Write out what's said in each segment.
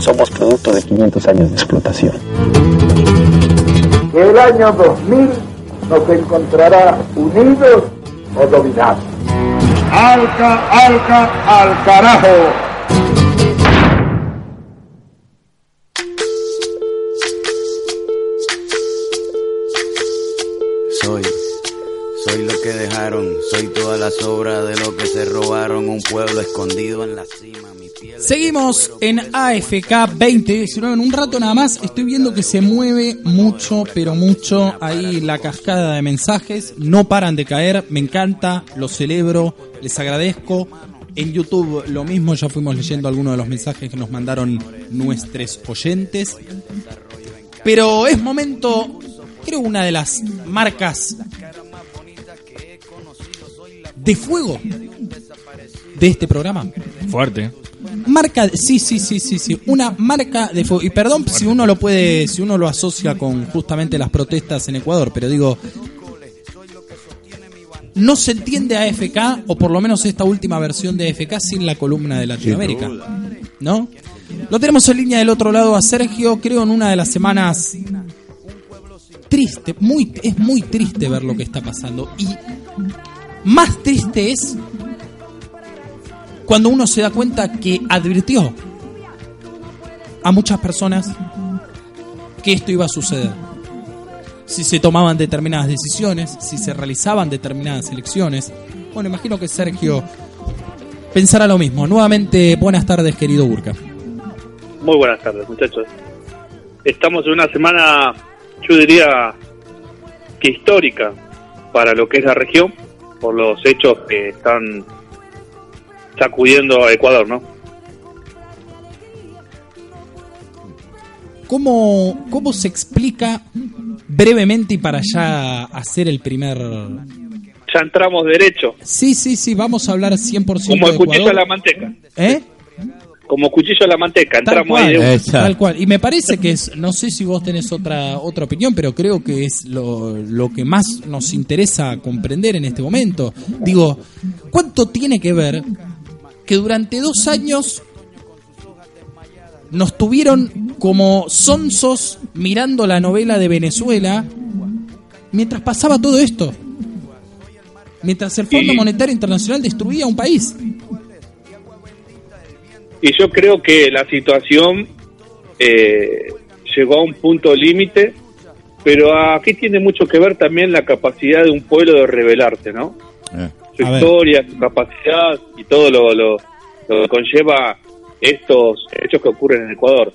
Somos producto de 500 años de explotación. Que el año 2000 nos encontrará unidos o dominados. Alca, alca, al carajo. Soy toda la sobra de lo que se robaron, un pueblo escondido en la cima. Mi piel Seguimos en AFK 2019. En un rato nada más estoy viendo que se mueve mucho, pero mucho ahí la cascada de mensajes. No paran de caer. Me encanta, lo celebro, les agradezco. En YouTube lo mismo, ya fuimos leyendo algunos de los mensajes que nos mandaron nuestros oyentes. Pero es momento, creo una de las marcas de fuego de este programa. Fuerte. Marca, sí, sí, sí, sí, sí, una marca de fuego. Y perdón si uno lo puede, si uno lo asocia con justamente las protestas en Ecuador, pero digo, no se entiende a AFK, o por lo menos esta última versión de AFK, sin la columna de Latinoamérica. ¿No? Lo tenemos en línea del otro lado a Sergio, creo en una de las semanas triste, muy, es muy triste ver lo que está pasando. Y más triste es cuando uno se da cuenta que advirtió a muchas personas que esto iba a suceder. Si se tomaban determinadas decisiones, si se realizaban determinadas elecciones. Bueno, imagino que Sergio pensará lo mismo. Nuevamente, buenas tardes, querido Burka. Muy buenas tardes, muchachos. Estamos en una semana, yo diría que histórica para lo que es la región, por los hechos que están sacudiendo a Ecuador, ¿no? ¿Cómo, ¿Cómo se explica brevemente y para ya hacer el primer... Ya entramos derecho, Sí, sí, sí, vamos a hablar 100% como de Ecuador. la manteca. ¿Eh? Como cuchillo a la manteca, Tal entramos cual, ahí de tal cual. Y me parece que es, no sé si vos tenés otra otra opinión, pero creo que es lo, lo que más nos interesa comprender en este momento. Digo, ¿cuánto tiene que ver que durante dos años nos tuvieron como sonsos mirando la novela de Venezuela mientras pasaba todo esto? Mientras el Fondo Monetario Internacional destruía un país. Y yo creo que la situación eh, llegó a un punto límite, pero aquí tiene mucho que ver también la capacidad de un pueblo de rebelarse, ¿no? Su A ver. historia, su capacidad y todo lo, lo, lo que conlleva estos hechos que ocurren en Ecuador.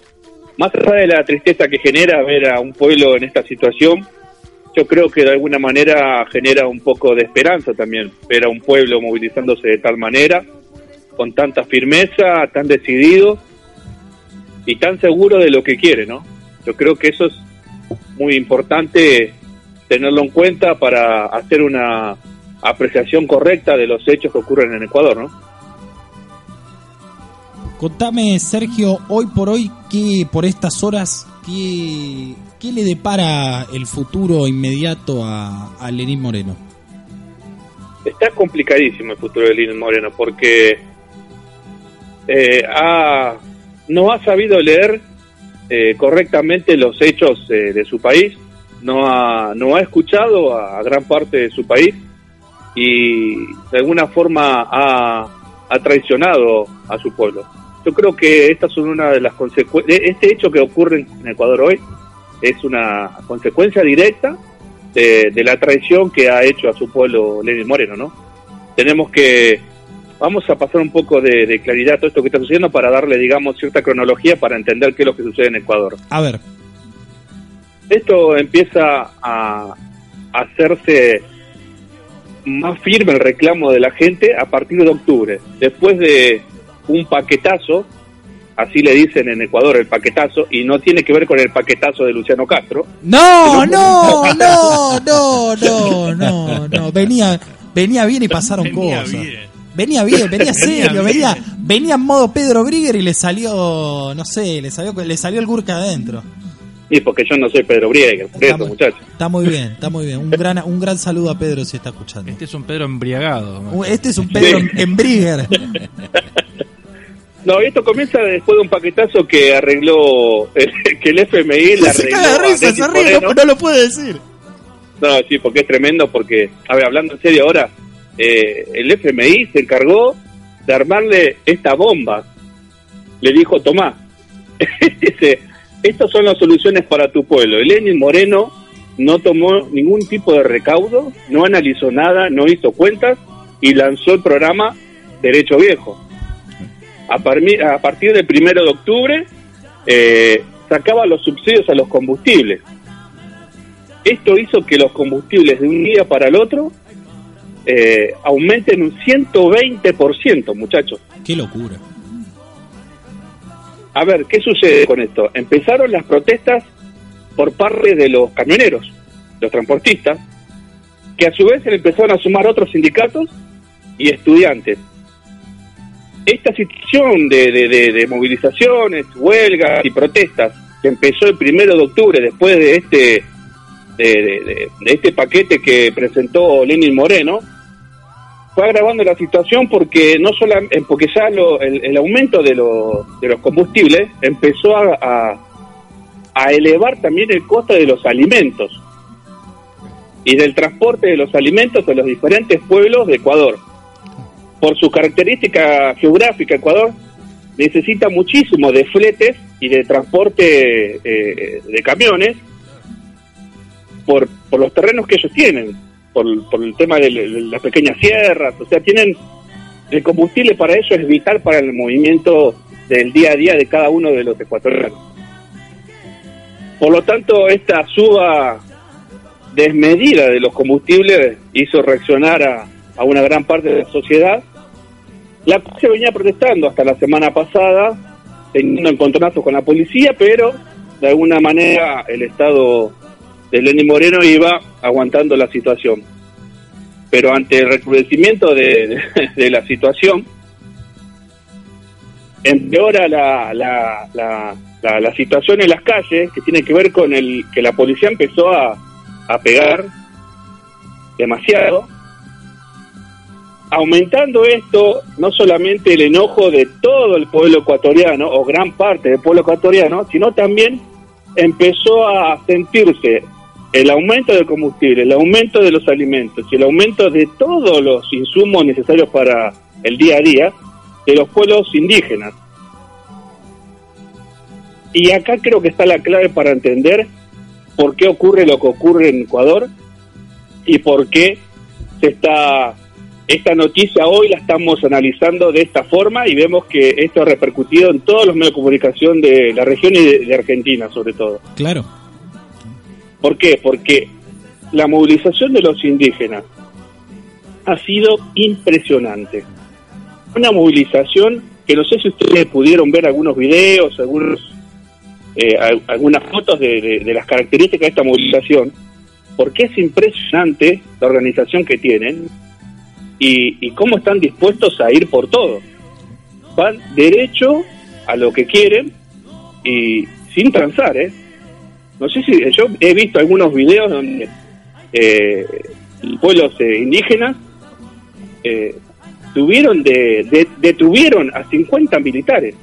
Más allá de la tristeza que genera ver a un pueblo en esta situación, yo creo que de alguna manera genera un poco de esperanza también, ver a un pueblo movilizándose de tal manera, con tanta firmeza, tan decidido y tan seguro de lo que quiere, ¿no? Yo creo que eso es muy importante tenerlo en cuenta para hacer una apreciación correcta de los hechos que ocurren en Ecuador, ¿no? Contame, Sergio, hoy por hoy, ¿qué, por estas horas, qué, qué le depara el futuro inmediato a, a Lenín Moreno? Está complicadísimo el futuro de Lino Moreno porque eh, ha- no ha sabido leer eh, correctamente los hechos eh, de su país, no ha, no ha escuchado a, gran parte de su país y de alguna forma ha, ha traicionado a su pueblo. Yo creo que estas son una de las consecuencias. Este hecho que ocurre en Ecuador hoy es una consecuencia directa de, de la traición que ha hecho a su pueblo Lenin Moreno, ¿no? Tenemos que, vamos a pasar un poco de, de claridad a todo esto que está sucediendo para darle, digamos, cierta cronología para entender qué es lo que sucede en Ecuador. A ver, Esto empieza a hacerse más firme el reclamo de la gente a partir de octubre, después de un paquetazo, así le dicen en Ecuador el paquetazo, y no tiene que ver con el paquetazo de Luciano Castro, no, no, no, no, no, no, no, venía, venía bien y pasaron Venía cosas. bien. Venía bien, venía serio, venía, venía en modo Pedro Grieger y le salió, no sé, le salió, le salió el Gurka adentro. Y porque yo no soy Pedro Brieger, por eso, muchachos. Está muy bien, está muy bien. Un gran, un gran saludo a Pedro si está escuchando. Este es un Pedro embriagado. Uh, Este es un Pedro Sí. en Brieger. No, esto comienza después de un paquetazo que arregló, que el FMI le Se arregló. risa, se ríe, no lo puede decir. No, sí, porque es tremendo, porque, a ver, hablando en serio ahora, eh, el FMI se encargó de armarle esta bomba. Le dijo, Tomás, estas son las soluciones para tu pueblo. El Lenin Moreno no tomó ningún tipo de recaudo, no analizó nada, no hizo cuentas y lanzó el programa Derecho Viejo. A partir del primero de octubre eh, sacaba los subsidios a los combustibles. Esto hizo que los combustibles de un día para el otro eh, aumenten un 120%, muchachos. Qué locura. A ver, ¿qué sucede con esto? Empezaron las protestas por parte de los camioneros, los transportistas, que a su vez se le empezaron a sumar otros sindicatos y estudiantes. Esta situación de, de- de- de movilizaciones, huelgas y protestas que empezó el primero de octubre después de este de, de- de- de este paquete que presentó Lenin Moreno fue agravando la situación porque no solamente porque ya lo- el, aumento de, los de los combustibles empezó a, elevar también el costo de los alimentos y del transporte de los alimentos a los diferentes pueblos de Ecuador. Por su característica geográfica, Ecuador necesita muchísimo de fletes y de transporte eh, de camiones por los terrenos que ellos tienen, por, por el tema de, las pequeñas sierras, o sea, tienen el combustible para ellos es vital para el movimiento del día a día de cada uno de los ecuatorianos. Por lo tanto, esta suba desmedida de los combustibles hizo reaccionar a, una gran parte de la sociedad, la se venía protestando hasta la semana pasada, teniendo encontronazos con la policía, pero de alguna manera el Estado de Lenín Moreno iba aguantando la situación. Pero ante el recrudecimiento de, de- la situación, empeora la, la, la, la, la situación en las calles, que tiene que ver con el que la policía empezó a pegar demasiado, aumentando esto no solamente el enojo de todo el pueblo ecuatoriano o gran parte del pueblo ecuatoriano, sino también empezó a sentirse el aumento del combustible, el aumento de los alimentos y el aumento de todos los insumos necesarios para el día a día de los pueblos indígenas. Y acá creo que está la clave para entender por qué ocurre lo que ocurre en Ecuador y por qué se está esta noticia hoy la estamos analizando de esta forma y vemos que esto ha repercutido en todos los medios de comunicación de la región y de, de Argentina sobre todo. Claro. ¿Por qué? Porque la movilización de los indígenas ha sido impresionante. Una movilización que no sé si ustedes pudieron ver algunos videos, algunos, eh, al- algunas fotos de, de- de las características de esta movilización, porque es impresionante la organización que tienen y, y cómo están dispuestos a ir por todo. Van derecho a lo que quieren y sin transar, ¿eh? No sé si yo he visto algunos videos donde eh, pueblos eh, indígenas eh, tuvieron de, de- detuvieron a 50 militares.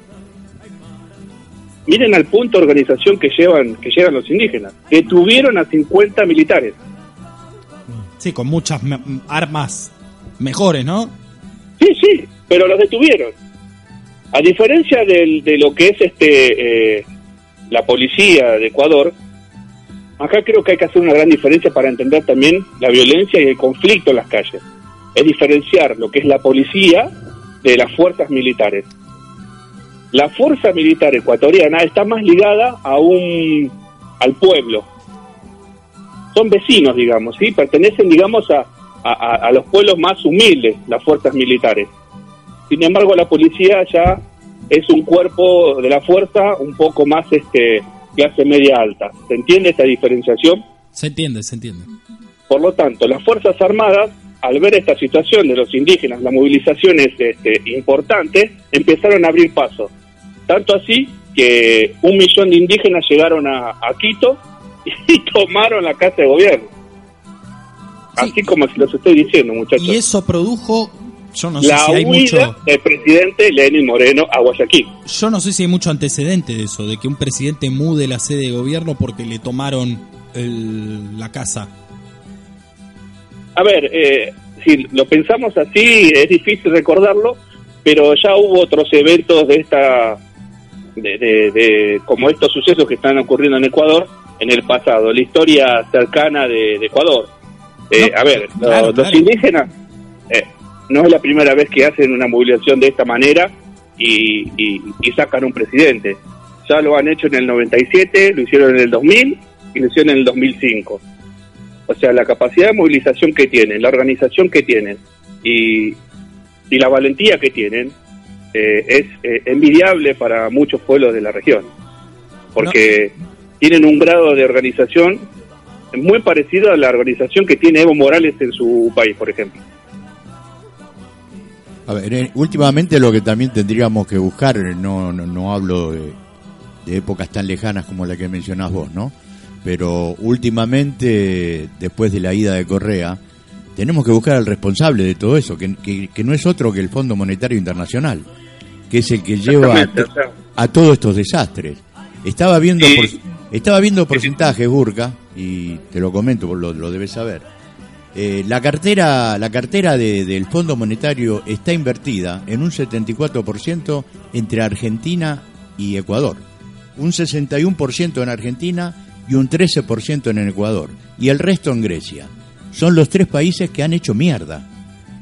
Miren al punto de organización que llevan que llevan los indígenas. Detuvieron a 50 militares. Sí, con muchas me- armas mejores, ¿no? Sí, sí, pero los detuvieron. A diferencia del- de lo que es este eh, la policía de Ecuador, acá creo que hay que hacer una gran diferencia para entender también la violencia y el conflicto en las calles. Es diferenciar lo que es la policía de las fuerzas militares. La fuerza militar ecuatoriana está más ligada a un al pueblo. Son vecinos, digamos, ¿sí? Pertenecen, digamos, a, a, a- los pueblos más humildes, las fuerzas militares. Sin embargo, la policía ya es un cuerpo de la fuerza un poco más este clase media alta. ¿Se entiende esta diferenciación? Se entiende, se entiende. Por lo tanto, las Fuerzas Armadas, al ver esta situación de los indígenas, las movilizaciones este, importantes, empezaron a abrir paso. Tanto así que un millón de indígenas llegaron a, a Quito y tomaron la casa de gobierno. Sí. Así como se los estoy diciendo, muchachos. Y eso produjo, yo no sé la si hay huida mucho, del presidente Lenin Moreno a Guayaquil. yo no sé si hay mucho antecedente de eso, de que un presidente mude la sede de gobierno porque le tomaron el- la casa. A ver, eh, si lo pensamos así, es difícil recordarlo, pero ya hubo otros eventos de esta, de, de- de- como estos sucesos que están ocurriendo en Ecuador en el pasado, la historia cercana de, de Ecuador. Eh, No, a ver, claro, los claro. indígenas eh, no es la primera vez que hacen una movilización de esta manera y, y- y sacan un presidente. Ya lo han hecho en el 97, lo hicieron en el 2000 y lo hicieron en el 2005. O sea, la capacidad de movilización que tienen, la organización que tienen y, y la valentía que tienen eh, es eh, envidiable para muchos pueblos de la región. Porque tienen un grado de organización muy parecido a la organización que tiene Evo Morales en su país, por ejemplo. A ver, últimamente lo que también tendríamos que buscar, no, no, no hablo de, de épocas tan lejanas como la que mencionás vos, ¿no? Pero últimamente, después de la ida de Correa, tenemos que buscar al responsable de todo eso, que, que, que no es otro que el Fondo Monetario Internacional, que es el que lleva a, todos estos desastres. Estaba viendo, por- estaba viendo porcentajes, Burka, y te lo comento, lo, lo debes saber. Eh, la cartera, la cartera de- del Fondo Monetario está invertida en un 74% entre Argentina y Ecuador, un 61% en Argentina y un 13% en Ecuador, y el resto en Grecia. Son los tres países que han hecho mierda.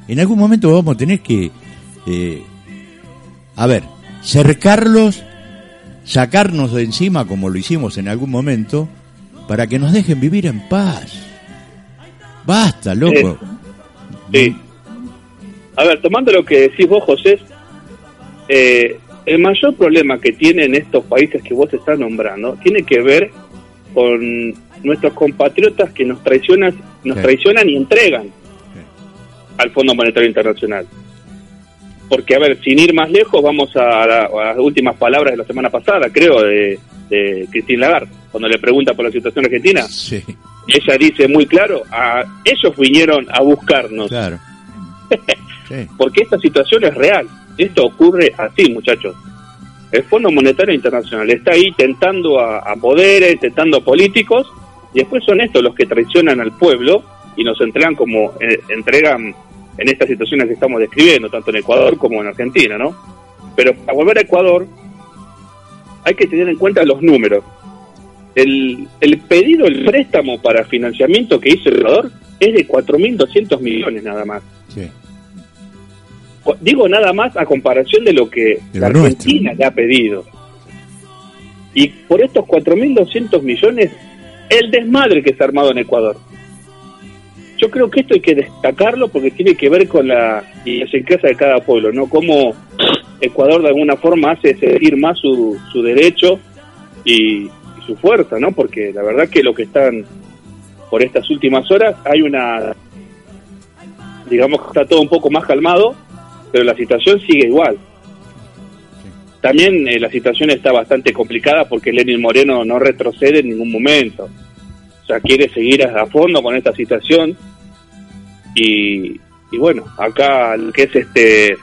En algún momento vamos a tener que, eh, a ver, cercarlos, sacarnos de encima como lo hicimos en algún momento, para que nos dejen vivir en paz. Basta, loco. Sí. A ver, tomando lo que decís vos, José, eh, el mayor problema que tienen estos países que vos estás nombrando tiene que ver con nuestros compatriotas que nos traicionan, nos Sí. traicionan y entregan al Fondo Monetario Internacional. Porque, a ver, sin ir más lejos, vamos a, la- a las últimas palabras de la semana pasada, creo, de, de Christine Lagarde, cuando le pregunta por la situación argentina. Sí, Ella dice muy claro, a, ellos vinieron a buscarnos claro. Sí, porque esta situación es real. Esto ocurre así, muchachos. El Fondo Monetario Internacional está ahí tentando a, a poderes, tentando a políticos, y después son estos los que traicionan al pueblo y nos entregan como eh, entregan en estas situaciones que estamos describiendo, tanto en Ecuador como en Argentina, ¿no? Pero para volver a Ecuador, hay que tener en cuenta los números. El, el pedido, el préstamo para financiamiento que hizo Ecuador es de 4.200 millones nada más. sí. Digo nada más a comparación de lo que De la Argentina le ha pedido. Y por estos 4.200 millones, el desmadre que se ha armado en Ecuador. Yo creo que esto hay que destacarlo porque tiene que ver con la idiosincrasia de cada pueblo, ¿no? Cómo Ecuador de alguna forma hace sentir más su, su derecho y su fuerza, ¿no? Porque la verdad que lo que están por estas últimas horas hay una digamos que está todo un poco más calmado, pero la situación sigue igual. También eh, la situación está bastante complicada porque Lenin Moreno no retrocede en ningún momento. O sea, quiere seguir a, fondo con esta situación. Y, y bueno, acá que es este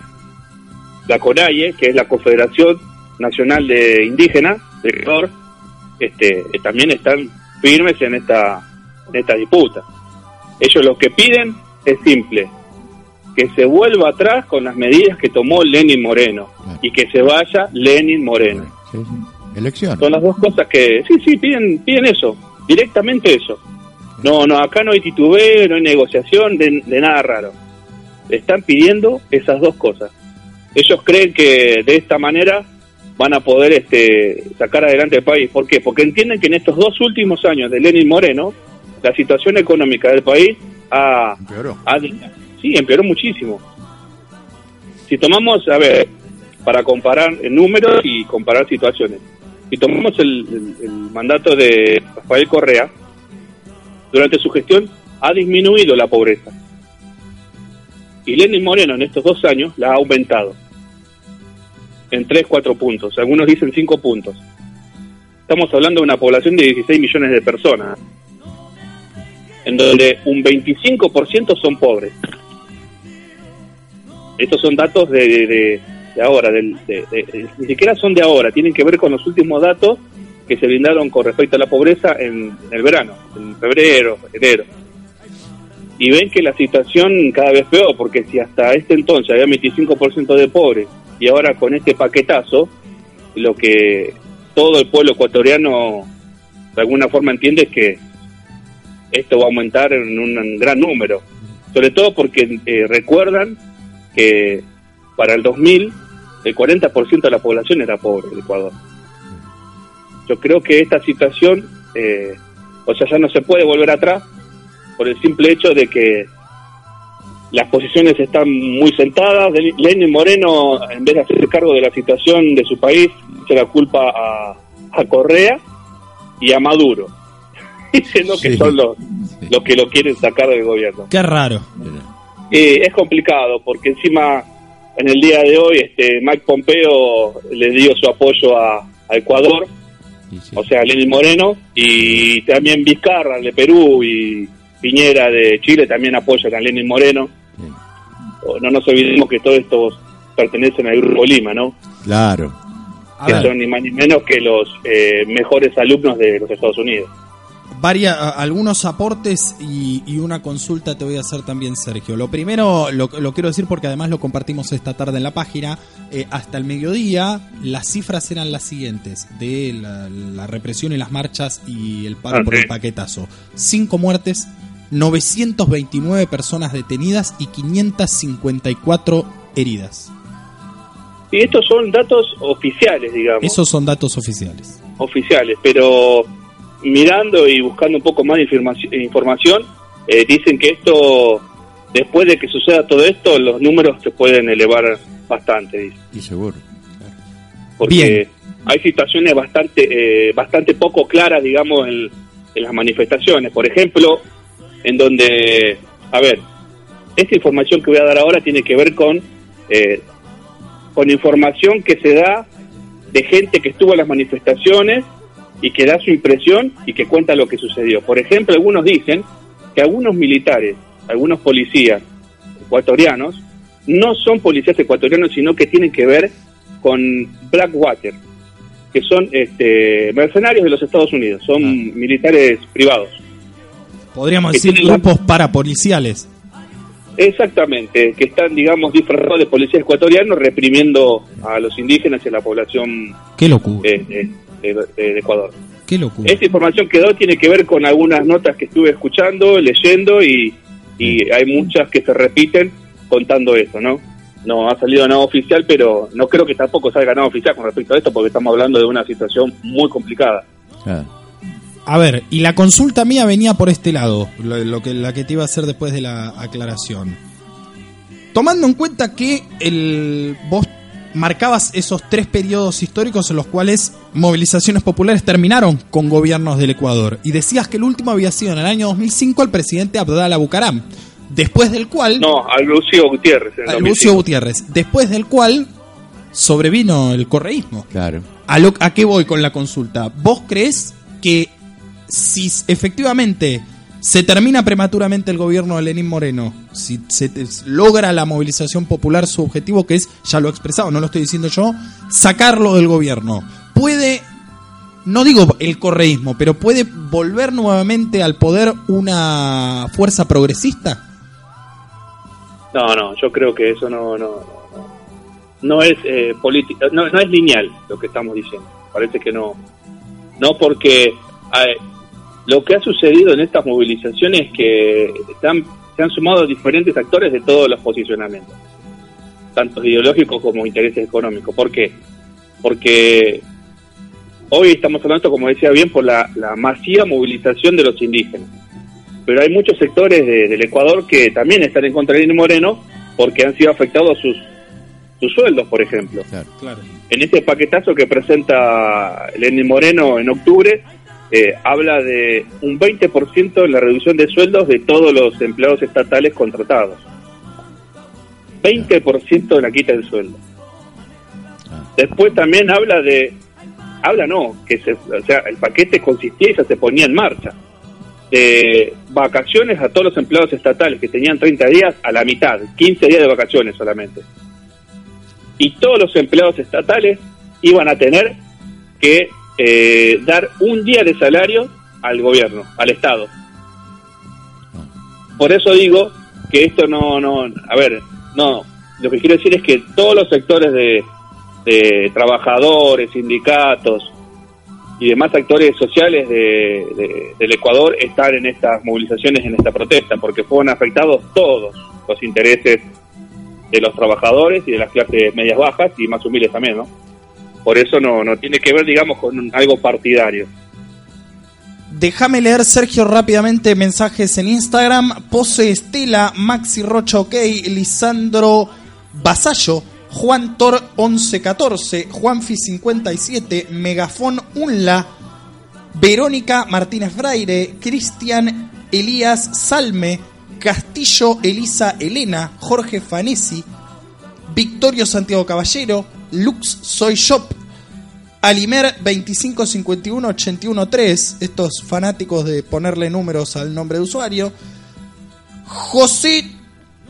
la CONAIE, que es la Confederación Nacional de Indígenas de Ecuador, este, también están firmes en esta, en esta disputa. Ellos lo que piden es simple, que se vuelva atrás con las medidas que tomó Lenin Moreno Claro. y que se vaya Lenin Moreno. Sí, sí. Elecciones. Son las dos cosas que, sí, sí, piden, piden eso, directamente eso. No, no, acá no hay titubeo, no hay negociación de, de nada raro. Están pidiendo esas dos cosas. Ellos creen que de esta manera van a poder este, sacar adelante el país. ¿Por qué? Porque entienden que en estos dos últimos años de Lenin Moreno, la situación económica del país ha, Empeoró. ha- sí, empeoró muchísimo. Si tomamos, a ver, para comparar números y comparar situaciones, si tomamos el, el- el mandato de Rafael Correa, durante su gestión ha disminuido la pobreza. Y Lenin Moreno en estos dos años la ha aumentado. En 3, 4 puntos, algunos dicen 5 puntos. Estamos hablando de una población de 16 millones de personas, en donde un 25% son pobres. Estos son datos de, de, ahora, de- ni siquiera son de ahora, tienen que ver con los últimos datos que se brindaron con respecto a la pobreza en, en el verano, en febrero, enero. Y ven que la situación cada vez peor, porque si hasta este entonces había 25% de pobres y ahora con este paquetazo, lo que todo el pueblo ecuatoriano de alguna forma entiende es que esto va a aumentar en un gran número. Sobre todo porque eh, recuerdan que para el 2000 el 40% de la población era pobre del Ecuador. Yo creo que esta situación, eh, o sea, ya no se puede volver atrás por el simple hecho de que las posiciones están muy sentadas. Len- Lenin Moreno, en vez de hacerse cargo de la situación de su país, se la culpa a, a Correa y a Maduro, diciendo que son los, los que lo quieren sacar del gobierno. Qué raro. Eh, es complicado porque encima en el día de hoy este Mike Pompeo le dio su apoyo a, a Ecuador, sí. o sea, a Lenín Moreno, y también Vizcarra de Perú y Piñera de Chile también apoyan a Lenín Moreno. No nos olvidemos que todos estos pertenecen al Grupo Lima, ¿no? Claro. A que ver. son ni más ni menos que los eh, mejores alumnos de los Estados Unidos. Varia, algunos aportes y, y una consulta te voy a hacer también, Sergio. Lo primero, lo, lo quiero decir porque además lo compartimos esta tarde en la página. eh, hasta el mediodía, las cifras eran las siguientes: de la, la represión y las marchas y el paro Ah, por el paquetazo. Cinco muertes, 929 personas detenidas y 554 heridas. Y estos son datos oficiales, digamos. Esos son datos oficiales. oficiales, pero mirando y buscando un poco más de informaci- información, eh, dicen que esto, después de que suceda todo esto, los números se pueden elevar bastante, dice. Y seguro. porque Bien. hay situaciones bastante, eh, bastante poco claras, digamos, en, en las manifestaciones. Por ejemplo, en donde, a ver, esta información que voy a dar ahora tiene que ver con, eh, con información que se da de gente que estuvo en las manifestaciones y que da su impresión y que cuenta lo que sucedió. Por ejemplo, algunos dicen que algunos militares, algunos policías ecuatorianos, no son policías ecuatorianos, sino que tienen que ver con Blackwater, que son este, mercenarios de los Estados Unidos, son Ah. militares privados. Podríamos decir tienen la- grupos parapoliciales. Exactamente, que están, digamos, disfrazados de policías ecuatorianos reprimiendo a los indígenas y a la población Qué locura. eh, eh, de, de- de Ecuador. Qué locura. Esta información que doy tiene que ver con algunas notas que estuve escuchando, leyendo y, y hay muchas que se repiten contando eso, ¿no? No ha salido nada oficial, pero no creo que tampoco salga nada oficial con respecto a esto porque estamos hablando de una situación muy complicada. Ah, A ver, y la consulta mía venía por este lado, lo, lo que, la que te iba a hacer después de la aclaración. Tomando en cuenta que el, vos marcabas esos tres periodos históricos en los cuales movilizaciones populares terminaron con gobiernos del Ecuador, y decías que el último había sido en el año 2005 el presidente Abdalá Bucaram, después del cual... No, a Lucio Gutiérrez. en a 2005. Lucio Gutiérrez, después del cual sobrevino el correísmo. claro. ¿A, lo- ¿A qué voy con la consulta? ¿Vos crees que si efectivamente se termina prematuramente el gobierno de Lenín Moreno, si se logra la movilización popular su objetivo, que es, ya lo he expresado, no lo estoy diciendo yo, sacarlo del gobierno, puede, no digo el correísmo, pero puede volver nuevamente al poder una fuerza progresista? No, no, yo creo que eso no no no, es eh, política, no, no es lineal lo que estamos diciendo. Parece que no, no porque lo que ha sucedido en estas movilizaciones es que están, se han sumado diferentes actores de todos los posicionamientos, tanto ideológicos como intereses económicos. ¿Por qué? Porque hoy estamos hablando, como decía bien, por la, la masiva movilización de los indígenas pero hay muchos sectores de- del Ecuador que también están en contra de Lenín Moreno porque han sido afectados sus, sus sueldos, por ejemplo. Claro. Claro. En este paquetazo que presenta Lenín Moreno en octubre, eh, habla de un 20% en la reducción de sueldos de todos los empleados estatales contratados. 20% de la quita del sueldo. Ah. Después también habla de, habla no, que se, o sea, el paquete consistía y ya se ponía en marcha, de vacaciones a todos los empleados estatales que tenían 30 días a la mitad, 15 días de vacaciones solamente. Y todos los empleados estatales iban a tener que eh, dar un día de salario al gobierno, al Estado. Por eso digo que esto no, no, a ver, no, lo que quiero decir es que todos los sectores de, de trabajadores, sindicatos y demás actores sociales de, del Ecuador están en estas movilizaciones, en esta protesta, porque fueron afectados todos los intereses de los trabajadores y de las clases medias bajas y más humildes también, ¿no? Por eso no, no tiene que ver, digamos, con algo partidario. Déjame leer, Sergio, rápidamente mensajes en Instagram. Pose Estela, Maxi Rocha OK, Lisandro Basallo, Juan Tor 1114, Juanfi 57, Megafón Unla, Verónica Martínez Fraire, Cristian Elías Salme, Castillo Elisa Elena, Jorge Fanesi, Victorio Santiago Caballero, Lux Soy Shop, Alimer 2551813, estos fanáticos de ponerle números al nombre de usuario. José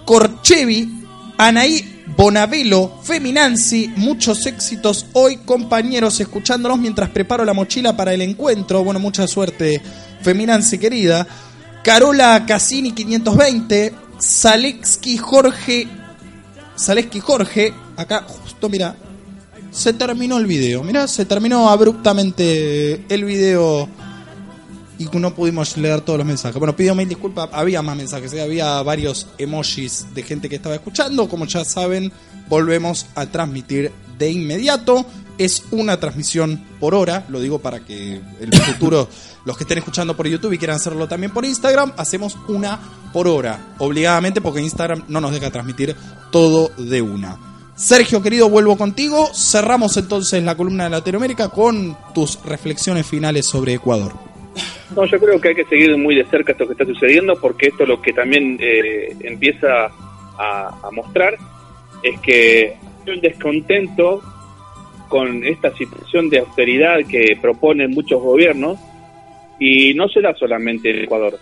Corchevi, Anaí Bonavelo, Feminanzi, muchos éxitos hoy, compañeros, escuchándonos mientras preparo la mochila para el encuentro. Bueno, mucha suerte, Feminanzi querida. Carola Cassini 520, Zaleski Jorge, Zaleski Jorge, acá justo mira, se terminó el video. Mirá, se terminó abruptamente el video y no pudimos leer todos los mensajes. Bueno, pido mil disculpas, había más mensajes, ¿eh? había varios emojis de gente que estaba escuchando. Como ya saben, volvemos a transmitir de inmediato. Es una transmisión por hora, lo digo para que el futuro, los que estén escuchando por YouTube y quieran hacerlo también por Instagram, hacemos una por hora, obligadamente porque Instagram no nos deja transmitir todo de una. Sergio, querido, vuelvo contigo. Cerramos entonces la columna de Latinoamérica con tus reflexiones finales sobre Ecuador. No, yo creo que hay que seguir muy de cerca esto que está sucediendo porque esto lo que también eh, empieza a, mostrar es que hay un descontento con esta situación de austeridad que proponen muchos gobiernos y no se da solamente en Ecuador.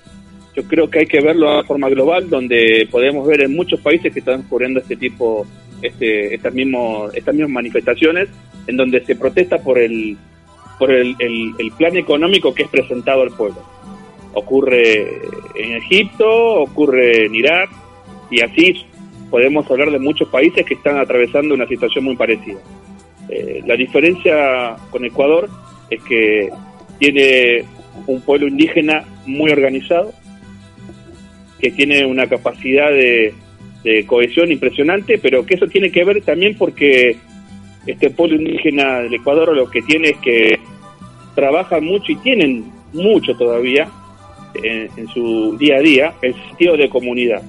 Yo creo que hay que verlo de forma global donde podemos ver en muchos países que están ocurriendo este tipo este, estas, mismo, estas mismas manifestaciones en donde se protesta por el por el, el, plan económico que es presentado al pueblo. Ocurre en Egipto, ocurre en Irak y así podemos hablar de muchos países que están atravesando una situación muy parecida. Eh, la diferencia con Ecuador es que tiene un pueblo indígena muy organizado, que tiene una capacidad de, de cohesión impresionante, pero que eso tiene que ver también porque este pueblo indígena del Ecuador lo que tiene es que trabajan mucho y tienen mucho todavía en, su día a día el sentido de comunidad.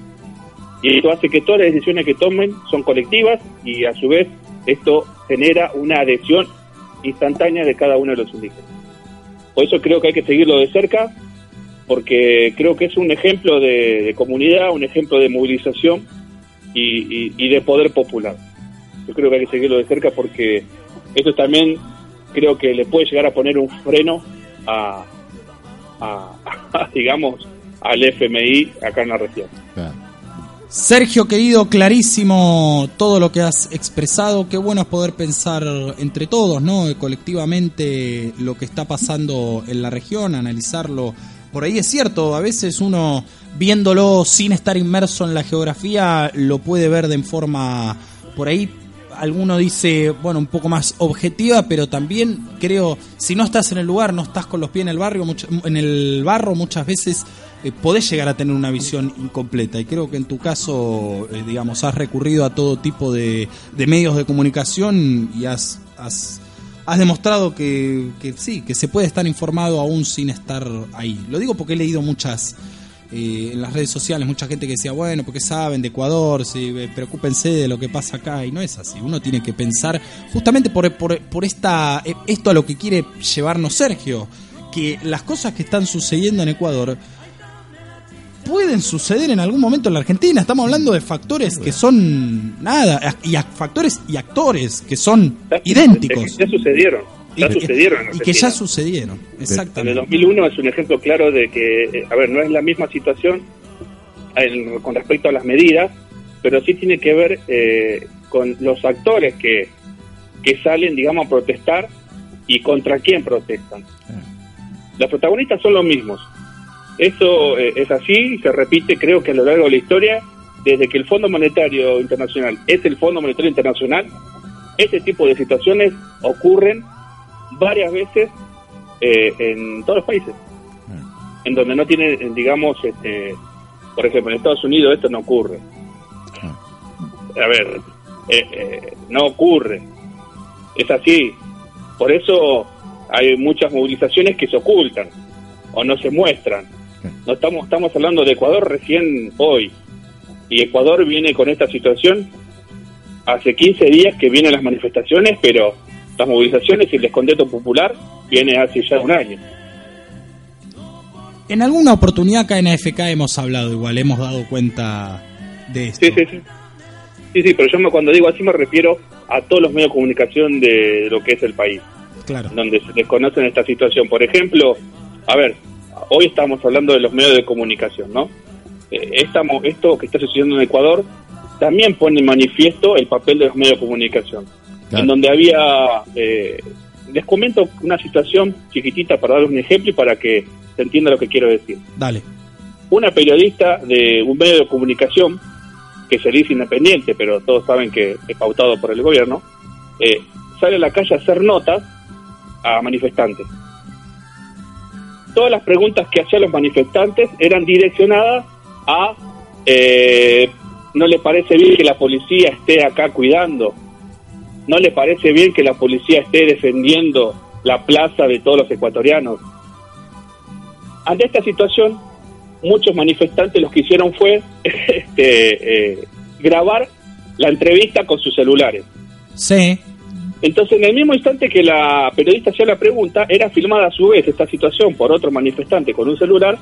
Y esto hace que todas las decisiones que tomen son colectivas y a su vez esto genera una adhesión instantánea de cada uno de los indígenas. Por eso creo que hay que seguirlo de cerca, porque creo que es un ejemplo de comunidad, un ejemplo de movilización y, de poder popular. Yo creo que hay que seguirlo de cerca porque esto también creo que le puede llegar a poner un freno a, digamos, al FMI acá en la región. Sergio, querido, clarísimo todo lo que has expresado. Qué bueno es poder pensar entre todos, ¿no? Colectivamente lo que está pasando en la región, analizarlo. Por ahí es cierto, a veces uno viéndolo sin estar inmerso en la geografía, lo puede ver de forma, por ahí alguno dice, bueno, un poco más objetiva, pero también creo, si no estás en el lugar, no estás con los pies en el barrio, en el barro, muchas veces eh, podés llegar a tener una visión incompleta. Y creo que en tu caso, eh, digamos, has recurrido a todo tipo de, de medios de comunicación y has, has, has demostrado que, sí, que se puede estar informado aún sin estar ahí. Lo digo porque he leído muchas eh, en las redes sociales mucha gente que decía, bueno, porque saben de Ecuador, si, eh, preocúpense de lo que pasa acá, y no es así. Uno tiene que pensar justamente por, por, por esta, eh, esto a lo que quiere llevarnos Sergio, que las cosas que están sucediendo en Ecuador pueden suceder en algún momento en la Argentina. Estamos hablando de factores que son nada, y factores y actores que son idénticos. Ya sucedieron. Ya Y- sucedieron. en Y que ya sucedieron, En el exactamente. 2001 es un ejemplo claro de que, eh, a ver, no es la misma situación en- con respecto a las medidas, pero sí tiene que ver eh, con los actores que, que salen, digamos, a protestar y contra quién protestan. Los protagonistas son los mismos. Eso eh, es así se repite, creo que a lo largo de la historia, desde que el Fondo Monetario Internacional es el Fondo Monetario Internacional, este tipo de situaciones ocurren varias veces eh, en todos los países, en donde no tienen, digamos, este, por ejemplo, en Estados Unidos esto no ocurre. A ver, eh, eh, no ocurre. Es así. Por eso hay muchas movilizaciones que se ocultan o no se muestran. No estamos estamos hablando de Ecuador recién hoy. Y Ecuador viene con esta situación hace 15 días que vienen las manifestaciones, pero las movilizaciones y el descontento popular viene hace ya un año. En alguna oportunidad acá en AFK hemos hablado igual, hemos dado cuenta de esto. Sí, sí, sí. Sí, sí, pero yo me- cuando digo así me refiero a todos los medios de comunicación de lo que es el país. Claro. donde se desconocen esta situación. Por ejemplo, a ver, hoy estamos hablando de los medios de comunicación, ¿no? Eh, esto que está sucediendo en Ecuador también pone en manifiesto el papel de los medios de comunicación, Claro. en donde había, eh, les comento una situación chiquitita para dar un ejemplo y para que se entienda lo que quiero decir. Dale. Una periodista de un medio de comunicación, que se dice independiente, pero todos saben que es pautado por el gobierno, eh, sale a la calle a hacer notas a manifestantes. Todas las preguntas que hacían los manifestantes eran direccionadas a eh, no le parece bien que la policía esté acá cuidando, no le parece bien que la policía esté defendiendo la plaza de todos los ecuatorianos. Ante esta situación, muchos manifestantes lo que hicieron fue este, eh, grabar la entrevista con sus celulares. Sí. Entonces, en el mismo instante que la periodista hacía la pregunta, era filmada a su vez esta situación por otro manifestante con un celular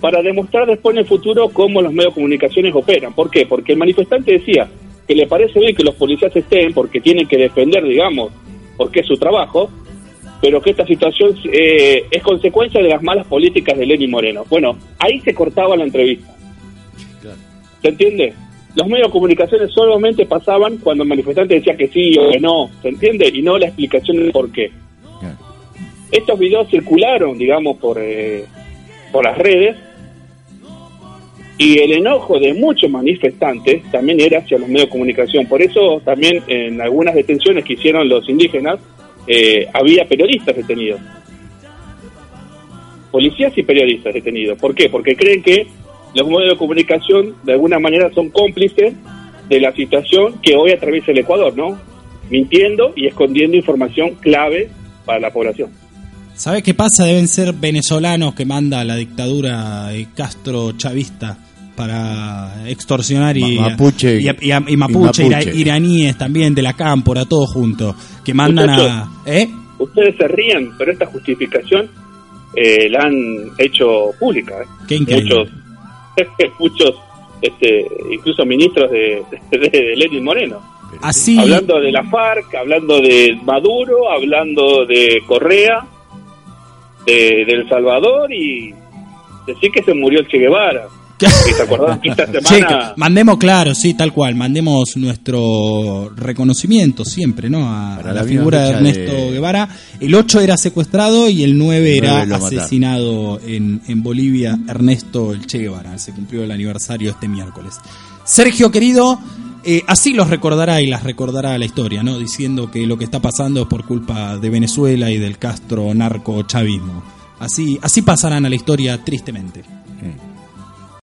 para demostrar después en el futuro cómo los medios de comunicaciones operan. ¿Por qué? Porque el manifestante decía que le parece bien que los policías estén porque tienen que defender, digamos, porque es su trabajo, pero que esta situación eh, es consecuencia de las malas políticas de Lenín Moreno. Bueno, ahí se cortaba la entrevista. ¿Se entiende? Los medios de comunicaciones solamente pasaban cuando el manifestante decía que sí o que no, ¿se entiende? Y no la explicación de por qué. Estos videos circularon, digamos, por, eh, por las redes y el enojo de muchos manifestantes también era hacia los medios de comunicación. Por eso también en algunas detenciones que hicieron los indígenas eh, había periodistas detenidos. Policías y periodistas detenidos. ¿Por qué? Porque creen que los medios de comunicación de alguna manera son cómplices de la situación que hoy atraviesa el Ecuador, ¿no? Mintiendo y escondiendo información clave para la población. ¿Sabes qué pasa? Deben ser venezolanos que manda la dictadura Castro chavista para extorsionar y, Ma- mapuche y, y- y- mapuche, ira- mapuche. iraníes también de la cámpora, todos juntos, que mandan a... ¿Eh? Ustedes se ríen, pero esta justificación eh, la han hecho pública. ¿eh? Qué increíble. Muchos, muchos este, incluso ministros de, de, de Lenin Moreno. Así... Hablando de la FARC, hablando de Maduro, hablando de Correa, de, de El Salvador y decir que se murió el Che Guevara. Que ¿Se acordaron que esta Sí, semana... que mandemos, claro, sí, tal cual, mandemos nuestro reconocimiento siempre, ¿no? A, la figura de Ernesto de- Guevara. El 8 era secuestrado y el 9 El era 9 lo mataron. asesinado en, en Bolivia, Ernesto el Che Guevara. Se cumplió el aniversario este miércoles. Sergio, querido, eh, así los recordará y las recordará la historia, ¿no? Diciendo que lo que está pasando es por culpa de Venezuela y del Castro narco chavismo. Así, así pasarán a la historia tristemente.